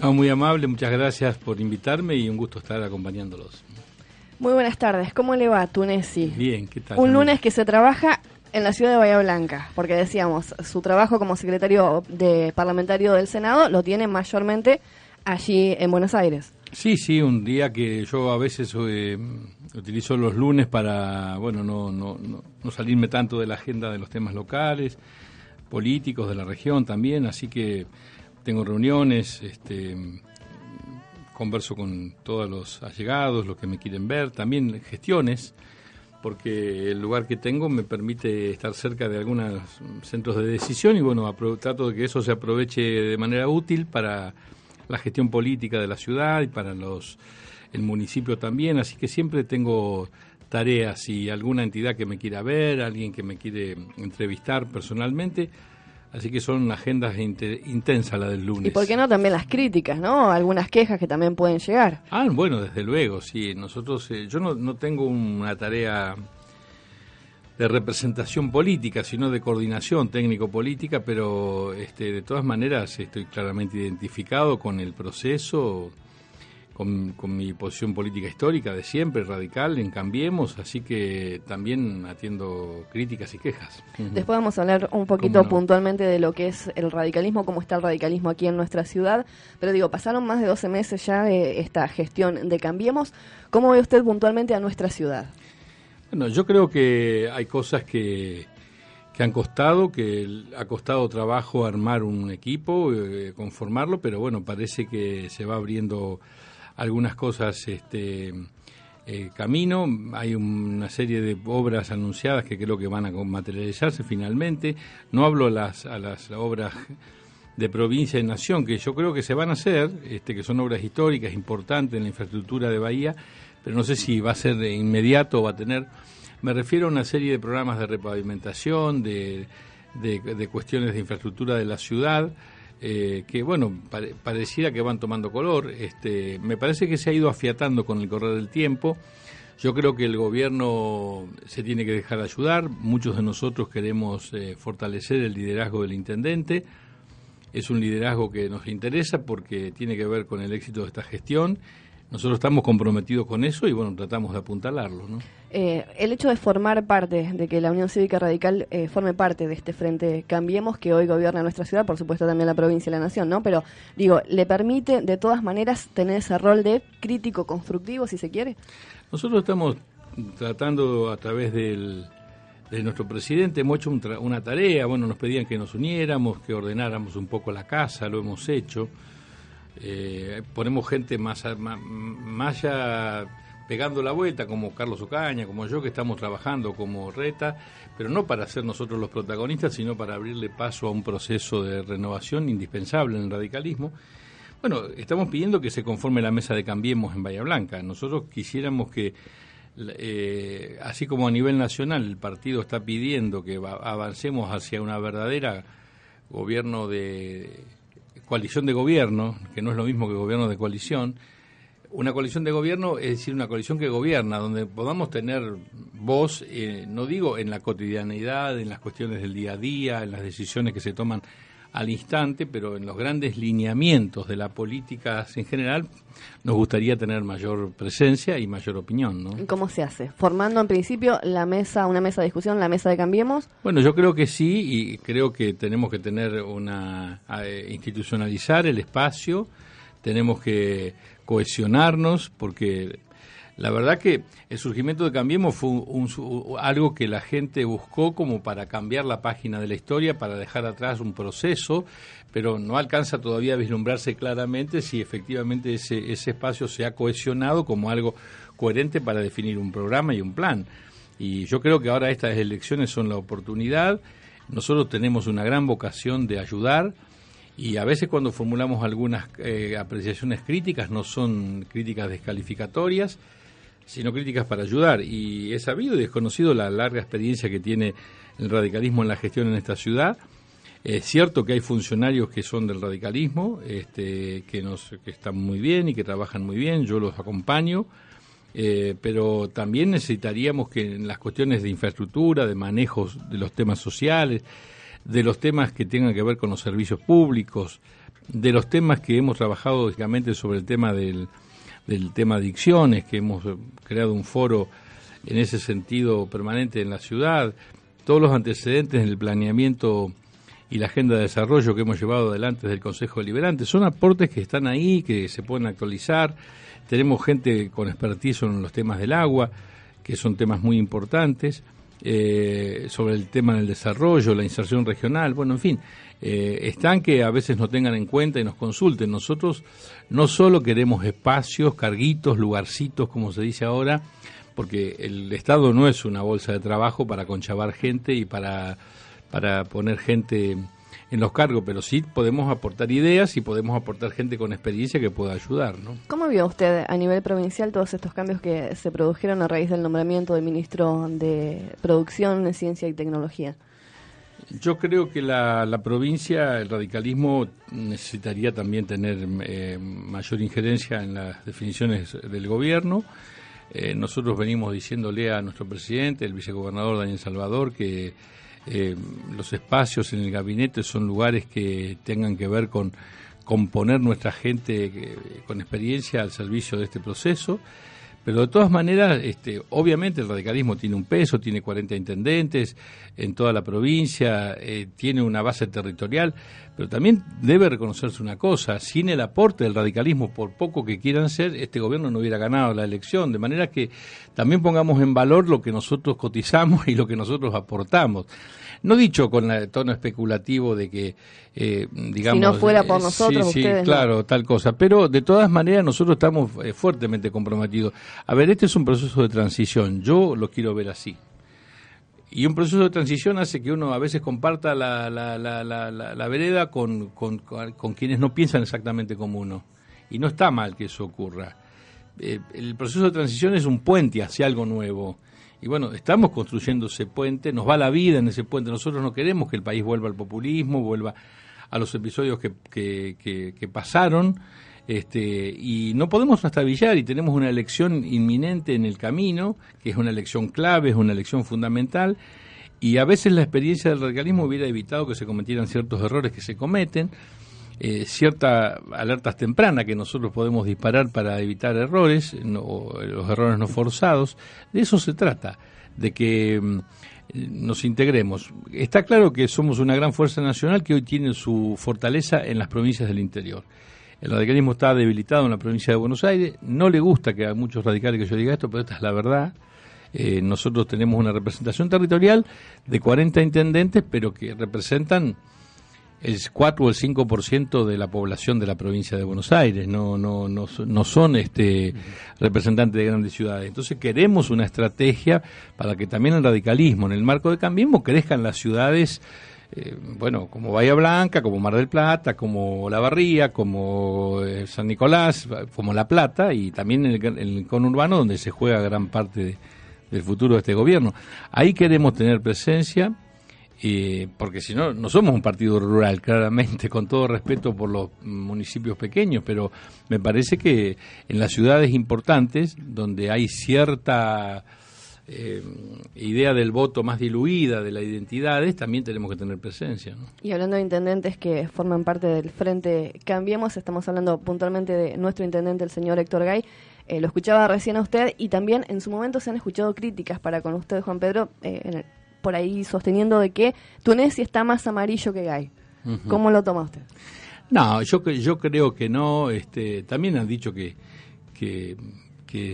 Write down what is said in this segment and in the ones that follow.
muy amable, muchas gracias por invitarme y un gusto estar acompañándolos. Muy buenas tardes, ¿cómo le va, Tunesi? Bien, ¿qué tal? Un lunes que se trabaja en la ciudad de Bahía Blanca, porque decíamos, su trabajo como secretario de parlamentario del Senado lo tiene mayormente allí en Buenos Aires. Sí, sí, un día que yo a veces eh, utilizo los lunes para, bueno, no, no, no, salirme tanto de la agenda de los temas locales, políticos de la región también, así que tengo reuniones, este, converso con todos los allegados, los que me quieren ver, también gestiones porque el lugar que tengo me permite estar cerca de algunos centros de decisión y bueno, trato de que eso se aproveche de manera útil para la gestión política de la ciudad y para los el municipio también, así que siempre tengo tareas y alguna entidad que me quiera ver, alguien que me quiere entrevistar personalmente, Así que son agendas intensas la del lunes. ¿Y por qué no también las críticas, no? Algunas quejas que también pueden llegar. Ah, bueno, desde luego, sí. Nosotros, eh, yo no, no tengo una tarea de representación política, sino de coordinación técnico-política, pero este, de todas maneras estoy claramente identificado con el proceso con, mi posición política histórica de siempre, radical, en Cambiemos, así que también atiendo críticas y quejas. Después vamos a hablar un poquito puntualmente de lo que es el radicalismo, cómo está el radicalismo aquí en nuestra ciudad, pero digo, pasaron más de 12 meses ya de esta gestión de Cambiemos, ¿cómo ve usted puntualmente a nuestra ciudad? Bueno, yo creo que hay cosas que, que han costado, que ha costado trabajo armar un equipo, eh, conformarlo, pero bueno, parece que se va abriendo algunas cosas este, eh, camino. Hay una serie de obras anunciadas que creo que van a materializarse finalmente. No hablo a las, a las obras de provincia y nación, que yo creo que se van a hacer, este, que son obras históricas importantes en la infraestructura de Bahía, pero no sé si va a ser de inmediato o va a tener. Me refiero a una serie de programas de repavimentación, de, de cuestiones de infraestructura de la ciudad, eh, que bueno, pareciera que van tomando color. Este, me parece que se ha ido afiatando con el correr del tiempo. Yo creo que el gobierno se tiene que dejar ayudar. Muchos de nosotros queremos eh, fortalecer el liderazgo del intendente. Es un liderazgo que nos interesa porque tiene que ver con el éxito de esta gestión nosotros estamos comprometidos con eso y bueno, tratamos de apuntalarlo. ¿no? Eh, el hecho de formar parte, de que la Unión Cívica Radical eh, forme parte de este frente Cambiemos, que hoy gobierna nuestra ciudad, por supuesto también la provincia y la nación, ¿no? Pero digo, ¿le permite de todas maneras tener ese rol de crítico constructivo, si se quiere? Nosotros estamos tratando a través del, de nuestro presidente, hemos hecho una tarea, bueno, nos pedían que nos uniéramos, que ordenáramos un poco la casa, lo hemos hecho eh, ponemos gente más, más, ya pegando la vuelta, como Carlos Ocaña, como yo, que estamos trabajando como reta, pero no para ser nosotros los protagonistas, sino para abrirle paso a un proceso de renovación indispensable en el radicalismo. Bueno, estamos pidiendo que se conforme la mesa de Cambiemos en Bahía Blanca. Nosotros quisiéramos que, eh, así como a nivel nacional el partido está pidiendo que avancemos hacia una verdadera gobierno de coalición de gobierno, que no es lo mismo que gobierno de coalición, una coalición de gobierno es decir, una coalición que gobierna, donde podamos tener voz, eh, no digo en la cotidianidad, en las cuestiones del día a día, en las decisiones que se toman al instante, pero en los grandes lineamientos de la política en general nos gustaría tener mayor presencia y mayor opinión. ¿no? ¿Cómo se hace? ¿Formando en principio la mesa, una mesa de discusión, la mesa de Cambiemos? Bueno, yo creo que sí y creo que tenemos que tener una eh, institucionalizar el espacio, tenemos que cohesionarnos porque la verdad que el surgimiento de Cambiemos fue algo que la gente buscó como para cambiar la página de la historia, para dejar atrás un proceso, pero no alcanza todavía a vislumbrarse claramente si efectivamente ese, ese espacio se ha cohesionado como algo coherente para definir un programa y un plan. Y yo creo que ahora estas elecciones son la oportunidad. Nosotros tenemos una gran vocación de ayudar y a veces cuando formulamos algunas eh, apreciaciones críticas no son críticas descalificatorias, sino críticas para ayudar. Y he sabido y desconocido la larga experiencia que tiene el radicalismo en la gestión en esta ciudad. Es cierto que hay funcionarios que son del radicalismo, este, que, nos, que están muy bien y que trabajan muy bien, yo los acompaño, eh, pero también necesitaríamos que en las cuestiones de infraestructura, de manejos de los temas sociales, de los temas que tengan que ver con los servicios públicos, de los temas que hemos trabajado lógicamente sobre el tema del, del tema adicciones, que hemos creado un foro en ese sentido permanente en la ciudad, todos los antecedentes en el planeamiento y la agenda de desarrollo que hemos llevado adelante desde el Consejo Deliberante. Son aportes que están ahí, que se pueden actualizar. Tenemos gente con expertise en los temas del agua, que son temas muy importantes, eh, sobre el tema del desarrollo, la inserción regional, bueno, en fin, eh, están que a veces no tengan en cuenta y nos consulten. Nosotros no solo queremos espacios, carguitos, lugarcitos, como se dice ahora, porque el Estado no es una bolsa de trabajo para conchavar gente y para, para poner gente en los cargos, pero sí podemos aportar ideas y podemos aportar gente con experiencia que pueda ayudar. ¿no? ¿Cómo vio usted a nivel provincial todos estos cambios que se produjeron a raíz del nombramiento del ministro de Producción, Ciencia y Tecnología? Yo creo que la, provincia, el radicalismo necesitaría también tener eh, mayor injerencia en las definiciones del gobierno. Eh, nosotros venimos diciéndole a nuestro presidente, el vicegobernador Daniel Salvador, que eh, los espacios en el gabinete son lugares que tengan que ver con, componer nuestra gente eh, con experiencia al servicio de este proceso. Pero de todas maneras, este, obviamente el radicalismo tiene un peso, tiene 40 intendentes en toda la provincia, eh, tiene una base territorial, pero también debe reconocerse una cosa, sin el aporte del radicalismo, por poco que quieran ser, este gobierno no hubiera ganado la elección, de manera que también pongamos en valor lo que nosotros cotizamos y lo que nosotros aportamos. No dicho con el tono especulativo de que, eh, digamos... Si no fuera por eh, nosotros, sí, claro, tal cosa. Pero de todas maneras nosotros estamos eh, fuertemente comprometidos. A ver, este es un proceso de transición. Yo lo quiero ver así. Y un proceso de transición hace que uno a veces comparta la, la, la, la vereda con, con, con, quienes no piensan exactamente como uno. Y no está mal que eso ocurra. el proceso de transición es un puente hacia algo nuevo. Y bueno, estamos construyendo ese puente, nos va la vida en ese puente. Nosotros no queremos que el país vuelva al populismo, vuelva a los episodios que, que, que, pasaron. Este, y no podemos trastabillar y tenemos una elección inminente en el camino, que es una elección clave, es una elección fundamental, y a veces la experiencia del radicalismo hubiera evitado que se cometieran ciertos errores que se cometen, eh, ciertas alertas tempranas que nosotros podemos disparar para evitar errores, los errores no forzados. De eso se trata, de que mm, nos integremos. Está claro que somos una gran fuerza nacional que hoy tiene su fortaleza en las provincias del interior. El radicalismo está debilitado en la provincia de Buenos Aires. No le gusta que a muchos radicales que yo diga esto, pero esta es la verdad. Eh, nosotros tenemos una representación territorial de 40 intendentes, pero que representan el 4 o el 5% de la población de la provincia de Buenos Aires, no, no, no, no son este, representantes de grandes ciudades. Entonces queremos una estrategia para que también el radicalismo, en el marco de Cambiemos, crezcan las ciudades, eh, bueno, como Bahía Blanca, como Mar del Plata, como La Barría, como eh, San Nicolás, como La Plata, y también el, el conurbano donde se juega gran parte del futuro de este gobierno. Ahí queremos tener presencia porque si no, no somos un partido rural, claramente, con todo respeto por los municipios pequeños, pero me parece que en las ciudades importantes, donde hay cierta eh, idea del voto más diluida, de las identidades, también tenemos que tener presencia. Y hablando de intendentes que forman parte del Frente Cambiemos, estamos hablando puntualmente de nuestro intendente, el señor Héctor Gay. Eh, lo escuchaba recién a usted y también en su momento se han escuchado críticas para con usted, Juan Pedro, eh, en el por ahí sosteniendo de que Túnez está más amarillo que Gay. ¿Cómo lo toma usted? No, yo, yo creo que no. Este, también han dicho que, que,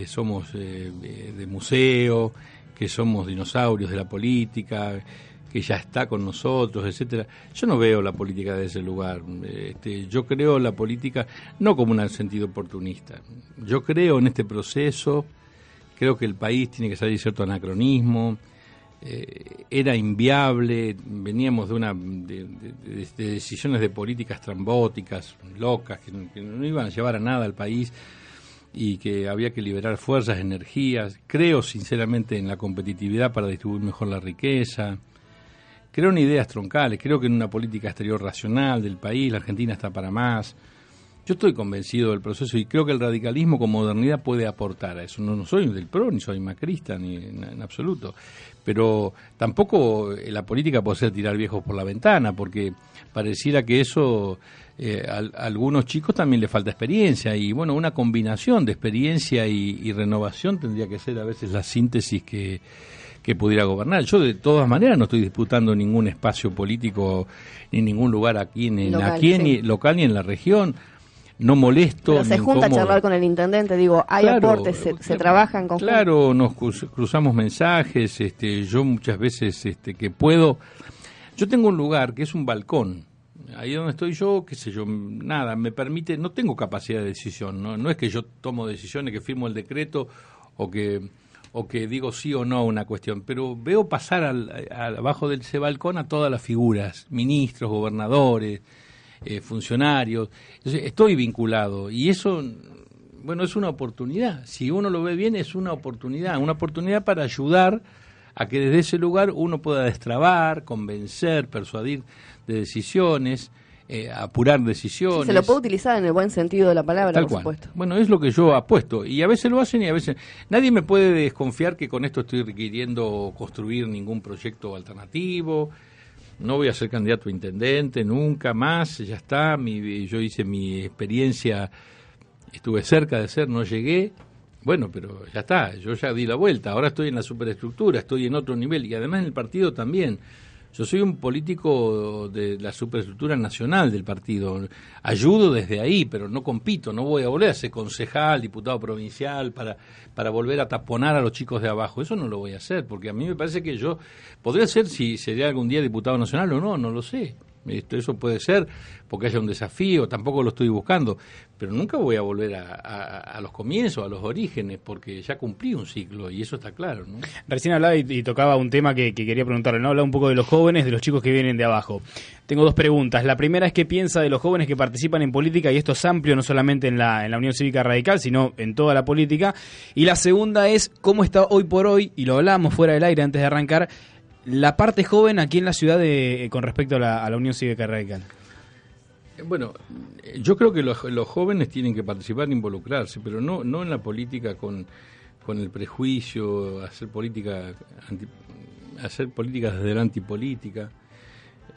somos eh, de museo, que somos dinosaurios de la política, que ya está con nosotros, etcétera. Yo no veo la política de ese lugar. Este, yo creo la política no como un sentido oportunista. Yo creo en este proceso. Creo que el país tiene que salir cierto anacronismo eh, era inviable, veníamos de una de, decisiones de políticas trambóticas, locas, que, no iban a llevar a nada al país y que había que liberar fuerzas, energías. Creo sinceramente en la competitividad para distribuir mejor la riqueza. Creo en ideas troncales, creo que en una política exterior racional del país, la Argentina está para más. Yo estoy convencido del proceso y creo que el radicalismo con modernidad puede aportar a eso. No, no soy del PRO, ni soy macrista, ni en, absoluto. Pero tampoco eh, la política puede ser tirar viejos por la ventana, porque pareciera que eso eh, a, algunos chicos también le falta experiencia. Y bueno, una combinación de experiencia y renovación tendría que ser a veces la síntesis que que pudiera gobernar. Yo de todas maneras no estoy disputando ningún espacio político ni ningún lugar aquí, en, local, aquí ni local ni en la región. No molesto. Pero se junta a charlar con el intendente, digo, hay aportes, se, se trabajan con Claro, nos cruzamos mensajes, este, yo muchas veces este, que puedo. Yo tengo un lugar que es un balcón, ahí donde estoy yo, qué sé yo, nada, me permite, no tengo capacidad de decisión, no, no es que yo tomo decisiones, que firmo el decreto o que o que digo sí o no a una cuestión, pero veo pasar al, abajo de ese balcón a todas las figuras, ministros, gobernadores, eh, funcionarios. estoy vinculado y eso, bueno, es una oportunidad. Si uno lo ve bien, es una oportunidad, una oportunidad para ayudar a que desde ese lugar uno pueda destrabar, convencer, persuadir de decisiones eh, apurar decisiones. se lo puede utilizar en el buen sentido de la palabra, por supuesto. Bueno, es lo que yo apuesto. Y a veces lo hacen y a veces... Nadie me puede desconfiar que con esto estoy requiriendo construir ningún proyecto alternativo. No voy a ser candidato a intendente nunca más. Ya está. Mi, yo hice mi experiencia. Estuve cerca de ser, no llegué. Bueno, pero ya está. Yo ya di la vuelta. Ahora estoy en la superestructura, estoy en otro nivel. Y además en el partido también yo soy un político de la superestructura nacional del partido. Ayudo desde ahí, pero no compito, no voy a volver a ser concejal, diputado provincial, para, para volver a taponar a los chicos de abajo. Eso no lo voy a hacer, porque a mí me parece que yo podría ser si sería algún día diputado nacional o no, no lo sé. Esto, eso puede ser porque haya un desafío, tampoco lo estoy buscando, pero nunca voy a volver a, los comienzos, a los orígenes, porque ya cumplí un ciclo y eso está claro. ¿no? Recién hablaba y, tocaba un tema que, quería preguntarle, ¿no? Hablaba un poco de los jóvenes, de los chicos que vienen de abajo. Tengo dos preguntas. La primera es qué piensa de los jóvenes que participan en política, y esto es amplio no solamente en la, en la Unión Cívica Radical, sino en toda la política. Y la segunda es cómo está hoy por hoy, y lo hablamos fuera del aire antes de arrancar, la parte joven aquí en la ciudad de, con respecto a la, Unión Cívica Radical? Bueno, yo creo que los, jóvenes tienen que participar e involucrarse, pero no, no en la política con, con el prejuicio, hacer política, hacer política desde la antipolítica.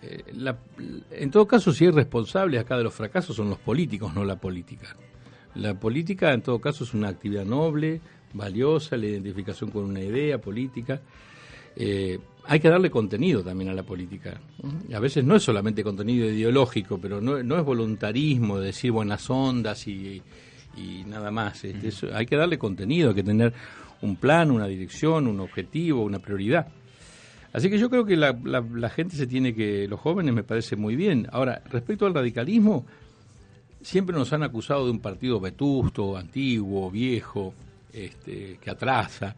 Eh, en todo caso, si hay responsables acá de los fracasos son los políticos, no la política. La política, en todo caso, es una actividad noble, valiosa, la identificación con una idea política. Eh, hay que darle contenido también a la política. A veces no es solamente contenido ideológico, pero no, es voluntarismo de decir buenas ondas y, nada más. Este, hay que darle contenido, hay que tener un plan, una dirección, un objetivo, una prioridad. Así que yo creo que la, la, gente se tiene que, los jóvenes me parece muy bien. Ahora, respecto al radicalismo, siempre nos han acusado de un partido vetusto, antiguo, viejo, este, que atrasa.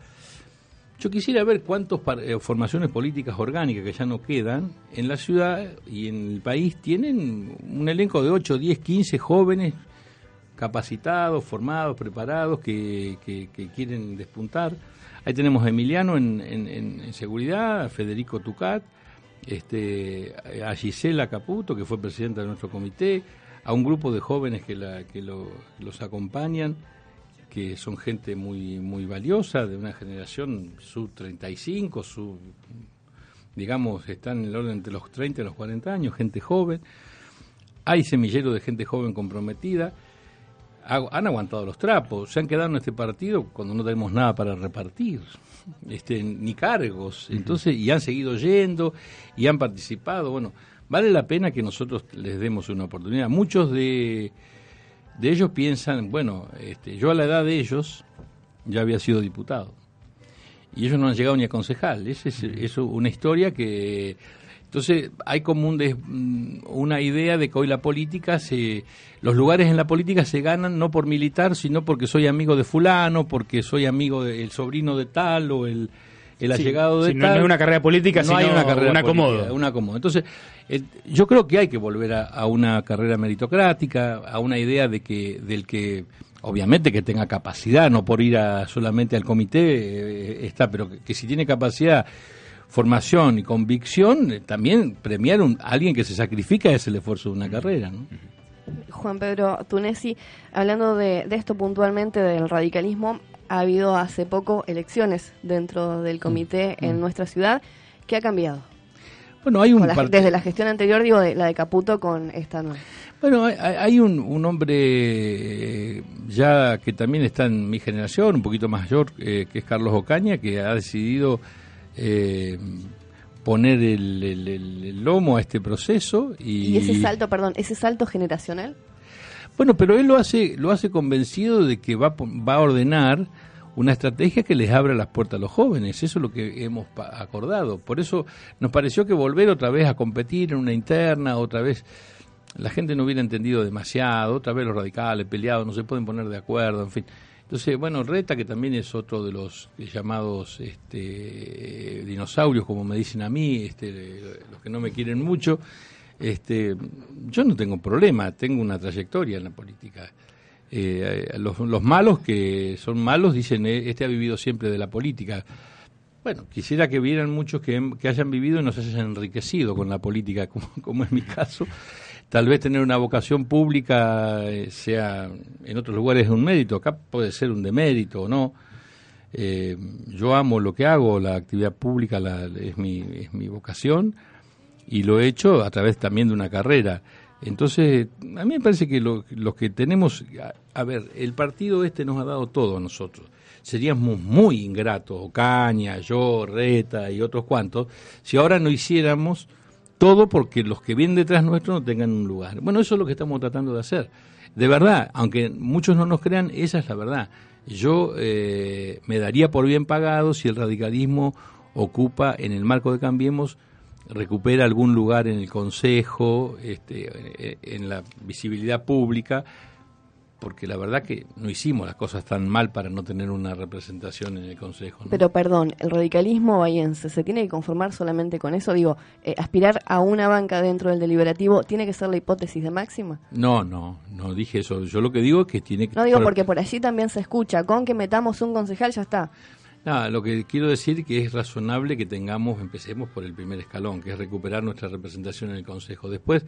Yo quisiera ver cuántas eh, formaciones políticas orgánicas que ya no quedan en la ciudad y en el país tienen un elenco de 8, 10, 15 jóvenes capacitados, formados, preparados, que, quieren despuntar. Ahí tenemos a Emiliano en, seguridad, a Federico Tucat, este, a Gisela Caputo, que fue presidenta de nuestro comité, a un grupo de jóvenes que, los acompañan que son gente muy muy valiosa, de una generación sub 35, sub, digamos, están en el orden entre los 30 y los 40 años, gente joven. Hay semilleros de gente joven comprometida. Han aguantado los trapos, se han quedado en este partido cuando no tenemos nada para repartir, este, ni cargos. Entonces, y han seguido yendo y han participado. Bueno, vale la pena que nosotros les demos una oportunidad. Muchos de de ellos piensan, bueno, este, yo a la edad de ellos ya había sido diputado. Y ellos no han llegado ni a concejal. Esa es, una historia que... Entonces hay como un mm, una idea de que hoy la política, se, los lugares en la política se ganan no por militar, sino porque soy amigo de fulano, porque soy amigo del sobrino de tal o el, el allegado de tal. No, es una carrera política, no hay una carrera un acomodo. Un acomodo. Entonces, yo creo que hay que volver a, una carrera meritocrática, a una idea de que del que obviamente que tenga capacidad, no por ir a, solamente al comité eh, está, pero que, si tiene capacidad, formación y convicción, eh, también premiar a alguien que se sacrifica es el esfuerzo de una carrera, ¿no? Juan Pedro Tunesi, hablando de, esto puntualmente del radicalismo, ha habido hace poco elecciones dentro del comité mm, en mm. nuestra ciudad. ¿Qué ha cambiado? Bueno, hay un desde la gestión anterior, digo, de, la de Caputo con esta nueva. Bueno, hay, un, hombre eh, ya que también está en mi generación, un poquito mayor, eh, que es Carlos Ocaña, que ha decidido eh, poner el, lomo a este proceso. Y, ¿Y ese salto, perdón, ese salto generacional? Bueno, pero él lo hace, lo hace convencido de que va, va a ordenar una estrategia que les abra las puertas a los jóvenes. Eso es lo que hemos acordado. Por eso nos pareció que volver otra vez a competir en una interna, otra vez la gente no hubiera entendido demasiado, otra vez los radicales peleados, no se pueden poner de acuerdo, en fin. Entonces, bueno, Reta, que también es otro de los llamados este, dinosaurios, como me dicen a mí, este, los que no me quieren mucho, este, yo no tengo problema, tengo una trayectoria en la política. Eh, los, los, malos que son malos dicen, eh, este ha vivido siempre de la política. Bueno, quisiera que vieran muchos que, que hayan vivido y no se hayan enriquecido con la política, como, como es mi caso tal vez tener una vocación pública eh, sea en otros lugares un mérito, acá puede ser un demérito o no. Eh, yo amo lo que hago, la actividad pública es, mi, es mi vocación y lo he hecho a través también de una carrera. Entonces, a mí me parece que lo, los que tenemos, a, ver, el partido este nos ha dado todo a nosotros. Seríamos muy ingratos, Ocaña, yo, Reta y otros cuantos, si ahora no hiciéramos todo porque los que vienen detrás nuestro no tengan un lugar. Bueno, eso es lo que estamos tratando de hacer. De verdad, aunque muchos no nos crean, esa es la verdad. Yo eh, me daría por bien pagado si el radicalismo ocupa en el marco de Cambiemos recupera algún lugar en el Consejo, este, eh, en la visibilidad pública, porque la verdad que no hicimos las cosas tan mal para no tener una representación en el Consejo. Pero perdón, el radicalismo bahiense, ¿se tiene que conformar solamente con eso? Digo, eh, aspirar a una banca dentro del deliberativo, ¿tiene que ser la hipótesis de máxima? No, no, no dije eso. Yo lo que digo es que tiene que... No digo porque por allí también se escucha, con que metamos un concejal ya está. Nada, lo que quiero decir que es razonable que tengamos, empecemos por el primer escalón, que es recuperar nuestra representación en el Consejo. Después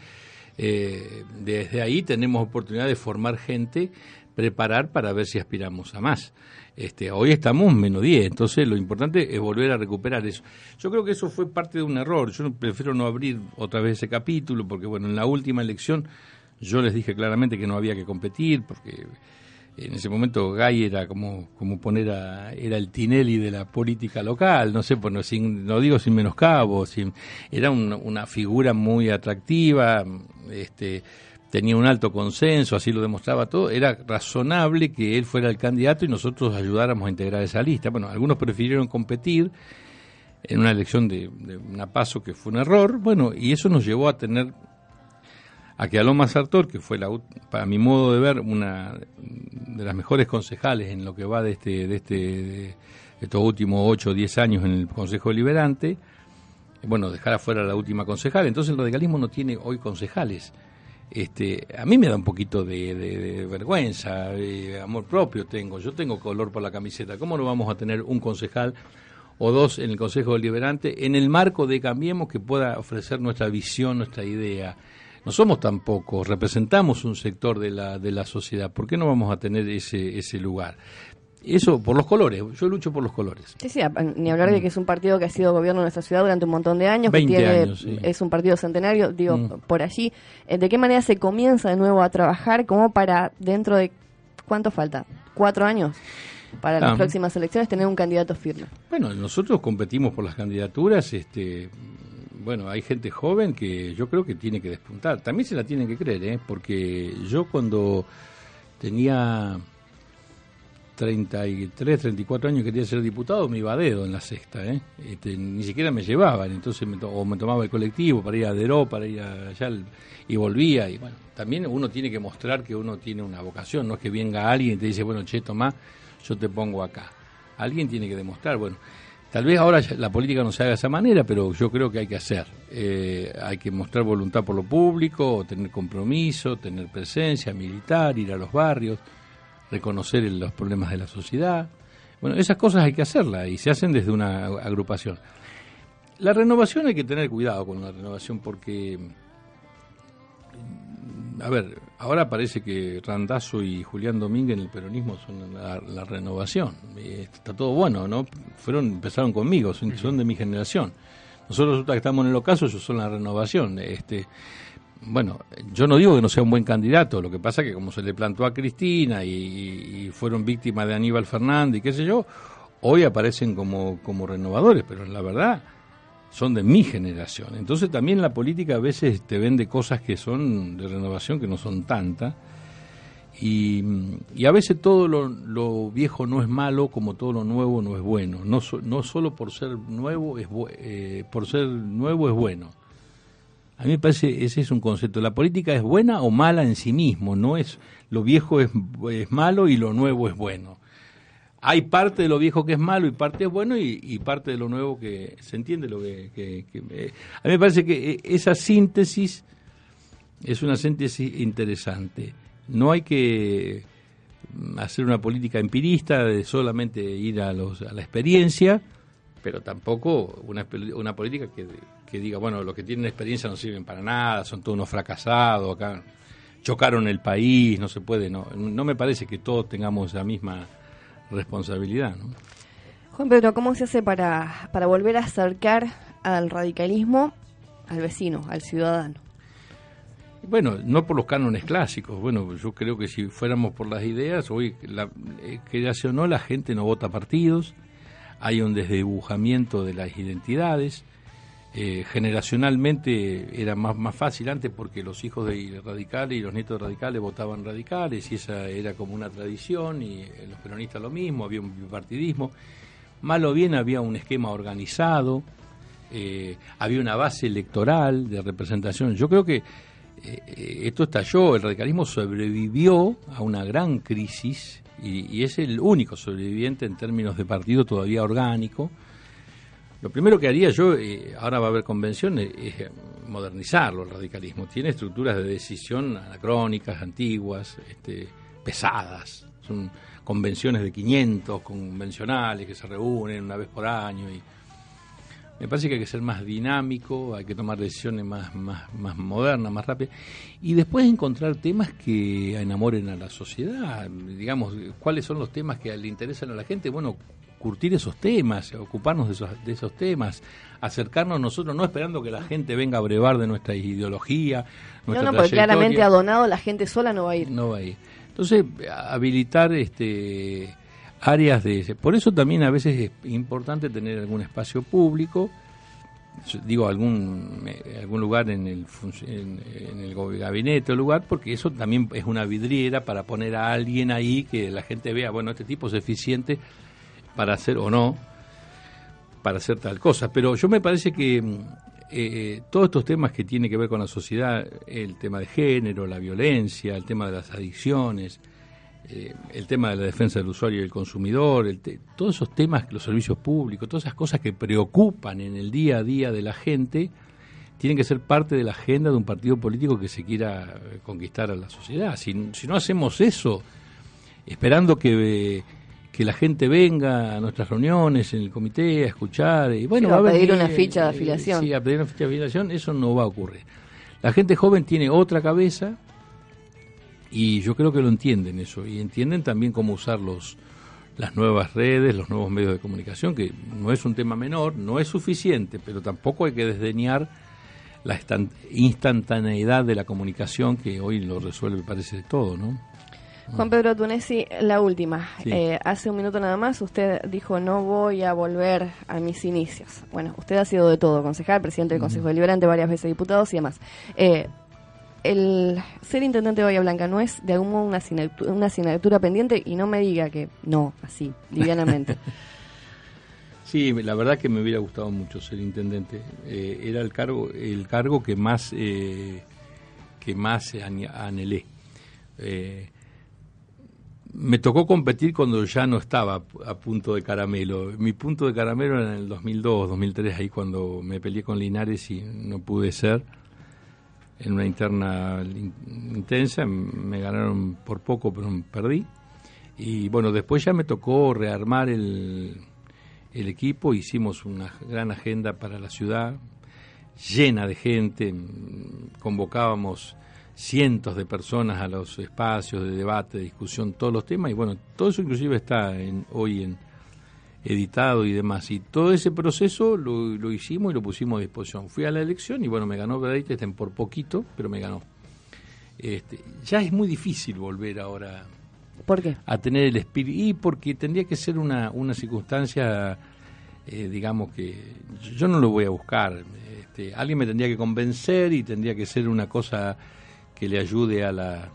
eh, desde ahí tenemos oportunidad de formar gente, preparar para ver si aspiramos a más. Este, hoy estamos menos 10, entonces lo importante es volver a recuperar eso. Yo creo que eso fue parte de un error. Yo prefiero no abrir otra vez ese capítulo porque, bueno, en la última elección yo les dije claramente que no había que competir porque en ese momento Gay era como, como poner a, era el Tinelli de la política local, no sé, pues no, sin, no digo sin menoscabo, sin, era una figura muy atractiva, este, tenía un alto consenso, así lo demostraba todo, era razonable que él fuera el candidato y nosotros ayudáramos a integrar esa lista. Bueno, algunos prefirieron competir en una elección de, de una paso que fue un error, bueno, y eso nos llevó a tener a que Aloma Sartor, que fue, la, para mi modo de ver, una de las mejores concejales en lo que va de, este, de, este, de estos últimos 8 o 10 años en el Consejo Deliberante, bueno, dejar afuera la última concejal. Entonces el radicalismo no tiene hoy concejales. Este, a mí me da un poquito de, vergüenza, de amor propio tengo. Yo tengo color por la camiseta. ¿Cómo no vamos a tener un concejal o dos en el Consejo Deliberante en el marco de Cambiemos que pueda ofrecer nuestra visión, nuestra idea? No somos tan pocos, representamos un sector de la, de la sociedad. ¿Por qué no vamos a tener ese, ese lugar? Eso por los colores, yo lucho por los colores. Sí, sí, ni hablar de que es un partido que ha sido gobierno en nuestra ciudad durante un montón de años, que tiene, es un partido centenario, digo, mm. por allí. Eh, ¿De qué manera se comienza de nuevo a trabajar como para dentro de, ¿cuánto falta? ¿Cuatro años? Para las ah. próximas elecciones tener un candidato firme. Bueno, nosotros competimos por las candidaturas, este, bueno, hay gente joven que yo creo que tiene que despuntar. También se la tienen que creer, ¿eh? porque yo cuando tenía 33, 34 años quería ser diputado, me iba a dedo en la sexta, ¿eh? Este, ni siquiera me llevaban, entonces me o me tomaba el colectivo para ir a Deró, para ir allá y volvía. Y bueno, también uno tiene que mostrar que uno tiene una vocación, no es que venga alguien y te dice, bueno, che, tomá, yo te pongo acá. Alguien tiene que demostrar, bueno. Tal vez ahora la política no se haga de esa manera, pero yo creo que hay que hacer. Eh, hay que mostrar voluntad por lo público, tener compromiso, tener presencia militar, ir a los barrios, reconocer los problemas de la sociedad. Bueno, esas cosas hay que hacerlas y se hacen desde una agrupación. La renovación hay que tener cuidado con la renovación porque a ver, ahora parece que Randazo y Julián Domínguez en el peronismo son la, renovación. Está todo bueno, ¿no? Fueron, empezaron conmigo, son, de mi generación. Nosotros que estamos en el ocaso, ellos son la renovación. Este, bueno, yo no digo que no sea un buen candidato, lo que pasa que como se le plantó a Cristina y, fueron víctimas de Aníbal Fernández y qué sé yo, hoy aparecen como, como renovadores, pero la verdad son de mi generación. Entonces también la política a veces te vende cosas que son de renovación, que no son tantas. Y, a veces todo lo, viejo no es malo como todo lo nuevo no es bueno. No, no solo por ser nuevo es eh, por ser nuevo es bueno. A mí me parece ese es un concepto. La política es buena o mala en sí mismo. No es lo viejo es, es malo y lo nuevo es bueno hay parte de lo viejo que es malo y parte es bueno y, parte de lo nuevo que se entiende lo que, a mí me parece que eh, esa síntesis es una síntesis interesante. No hay que mm, hacer una política empirista de solamente ir a, los, a la experiencia pero tampoco una, una política que, que diga bueno los que tienen experiencia no sirven para nada son todos unos fracasados acá chocaron el país no se puede no no me parece que todos tengamos la misma responsabilidad. ¿no? Juan Pedro, ¿cómo se hace para, para volver a acercar al radicalismo al vecino, al ciudadano? Bueno, no por los cánones clásicos. Bueno, yo creo que si fuéramos por las ideas, hoy, la, eh, que o no, la gente no vota partidos, hay un desdibujamiento de las identidades, eh, generacionalmente era más, más fácil antes porque los hijos de radicales y los nietos de radicales votaban radicales y esa era como una tradición y eh, los peronistas lo mismo, había un bipartidismo. Mal o bien había un esquema organizado, eh, había una base electoral de representación. Yo creo que esto estalló, el radicalismo sobrevivió a una gran crisis y, y es el único sobreviviente en términos de partido todavía orgánico lo primero que haría yo, eh, ahora va a haber convención, es eh, modernizarlo el radicalismo. Tiene estructuras de decisión anacrónicas, antiguas, este, pesadas. Son convenciones de 500 convencionales que se reúnen una vez por año y me parece que hay que ser más dinámico, hay que tomar decisiones más, más, más modernas, más rápidas, y después encontrar temas que enamoren a la sociedad. Digamos, ¿cuáles son los temas que le interesan a la gente? Bueno, curtir esos temas, ocuparnos de esos, de esos temas, acercarnos nosotros, no esperando que la gente venga a brevar de nuestra ideología. Nuestra no, no, porque claramente adonado la gente sola no va a ir. No va a ir. Entonces, habilitar este áreas de... Por eso también a veces es importante tener algún espacio público, digo algún algún lugar en el en, el gabinete o lugar porque eso también es una vidriera para poner a alguien ahí que la gente vea bueno este tipo es eficiente para hacer o no, para hacer tal cosa. Pero yo me parece que mm, eh, todos estos temas que tienen que ver con la sociedad, el tema de género, la violencia, el tema de las adicciones, eh, el tema de la defensa del usuario y del consumidor, todos esos temas, los servicios públicos, todas esas cosas que preocupan en el día a día de la gente, tienen que ser parte de la agenda de un partido político que se quiera eh, conquistar a la sociedad. Si, si no hacemos eso, esperando que que la gente venga a nuestras reuniones en el comité a escuchar y bueno a, pedir una ficha de afiliación. sí a pedir una ficha de afiliación eso no va a ocurrir. La gente joven tiene otra cabeza y yo creo que lo entienden eso y entienden también cómo usar los las nuevas redes los nuevos medios de comunicación que no es un tema menor no es suficiente pero tampoco hay que desdeñar la instantaneidad de la comunicación que hoy lo resuelve parece de todo no Juan Pedro Tunesi, la última. Eh, hace un minuto nada más usted dijo no voy a volver a mis inicios. Bueno, usted ha sido de todo, concejal, presidente del Consejo Deliberante, varias veces diputados y demás. Eh, el ser intendente de Bahía Blanca no es de algún modo una asignatura, una asignatura pendiente y no me diga que no, así, livianamente. Sí, la verdad que me hubiera gustado mucho ser intendente. Eh, era el cargo, el cargo que más, que más anhelé. Eh, me tocó competir cuando ya no estaba a punto de caramelo. Mi punto de caramelo era en el 2002, 2003, ahí cuando me peleé con Linares y no pude ser. En una interna intensa, me ganaron por poco, pero perdí. Y bueno, después ya me tocó rearmar el, el equipo, hicimos una gran agenda para la ciudad, llena de gente, convocábamos cientos de personas a los espacios de debate, de discusión, todos los temas, y bueno, todo eso inclusive está en, hoy en editado y demás, y todo ese proceso lo, hicimos y lo pusimos a disposición. Fui a la elección y bueno, me ganó estén por poquito, pero me ganó. Este, ya es muy difícil volver ahora ¿Por qué? a tener el espíritu, y porque tendría que ser una, una circunstancia, eh, digamos que yo no lo voy a buscar, este, alguien me tendría que convencer y tendría que ser una cosa que le ayude a la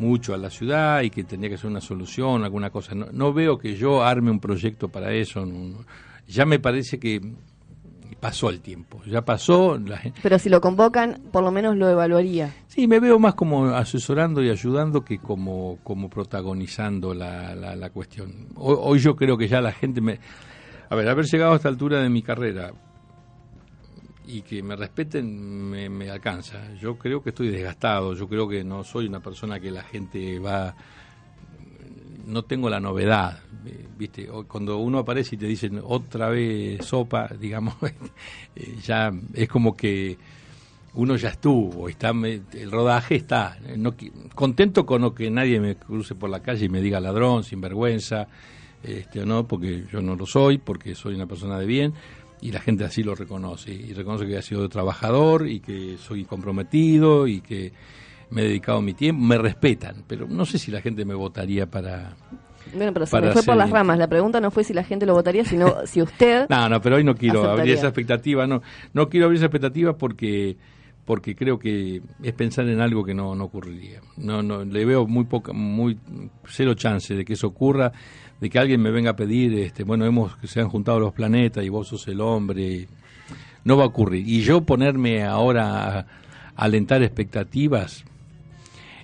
mucho a la ciudad y que tendría que ser una solución, alguna cosa. No, veo que yo arme un proyecto para eso. ya me parece que pasó el tiempo, ya pasó. Pero si lo convocan, por lo menos lo evaluaría. Sí, me veo más como asesorando y ayudando que como, como protagonizando la, la, cuestión. Hoy, hoy, yo creo que ya la gente me... A ver, haber llegado a esta altura de mi carrera, y que me respeten me, alcanza. Yo creo que estoy desgastado, yo creo que no soy una persona que la gente va... No tengo la novedad, ¿viste? Cuando uno aparece y te dicen otra vez sopa, digamos, eh, ya es como que uno ya estuvo, está el rodaje está. No, contento con lo que nadie me cruce por la calle y me diga ladrón, sinvergüenza, este, no, porque yo no lo soy, porque soy una persona de bien y la gente así lo reconoce y reconoce que he sido trabajador y que soy comprometido y que me he dedicado mi tiempo, me respetan, pero no sé si la gente me votaría para... Bueno, pero se me fue por las ramas. La pregunta no fue si la gente lo votaría, sino si usted... No, no, pero hoy no quiero abrir esa expectativa, no, no quiero abrir esa expectativa porque porque creo que es pensar en algo que no, no ocurriría. No, no, le veo muy poca, muy cero chance de que eso ocurra de que alguien me venga a pedir, este, bueno, hemos que se han juntado los planetas y vos sos el hombre, no va a ocurrir. Y yo ponerme ahora a, alentar expectativas,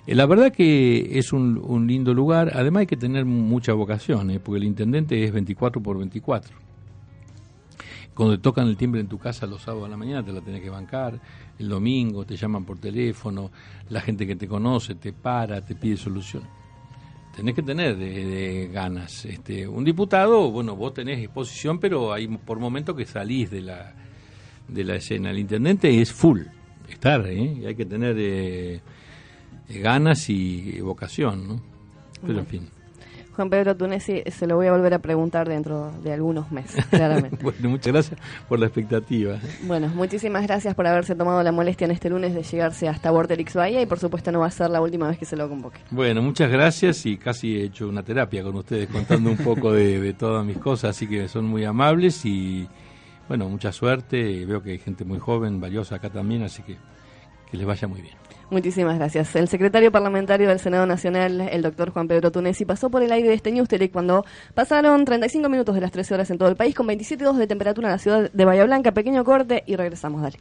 eh, la verdad que es un, lindo lugar, además hay que tener mucha vocación, eh, porque el intendente es 24 por 24. Cuando te tocan el timbre en tu casa los sábados a la mañana te la tenés que bancar, el domingo te llaman por teléfono, la gente que te conoce te para, te pide solución tenés que tener de, ganas. Este, un diputado, bueno, vos tenés exposición, pero hay por momentos que salís de la, de la escena. El intendente es full, estar, ¿eh? hay que tener eh, ganas y vocación, ¿no? Pero en fin. Juan Pedro Tunesi se lo voy a volver a preguntar dentro de algunos meses, claramente. bueno, muchas gracias por la expectativa. Bueno, muchísimas gracias por haberse tomado la molestia en este lunes de llegarse hasta Borderix Bahía y por supuesto no va a ser la última vez que se lo convoque. Bueno, muchas gracias y casi he hecho una terapia con ustedes contando un poco de, todas mis cosas, así que son muy amables y bueno, mucha suerte. Veo que hay gente muy joven, valiosa acá también, así que que les vaya muy bien. Muchísimas gracias. El secretario parlamentario del Senado Nacional, el doctor Juan Pedro Tunesi, pasó por el aire de este News cuando pasaron 35 minutos de las 13 horas en todo el país con 27 grados de temperatura en la ciudad de Bahía Blanca. Pequeño corte y regresamos, dale.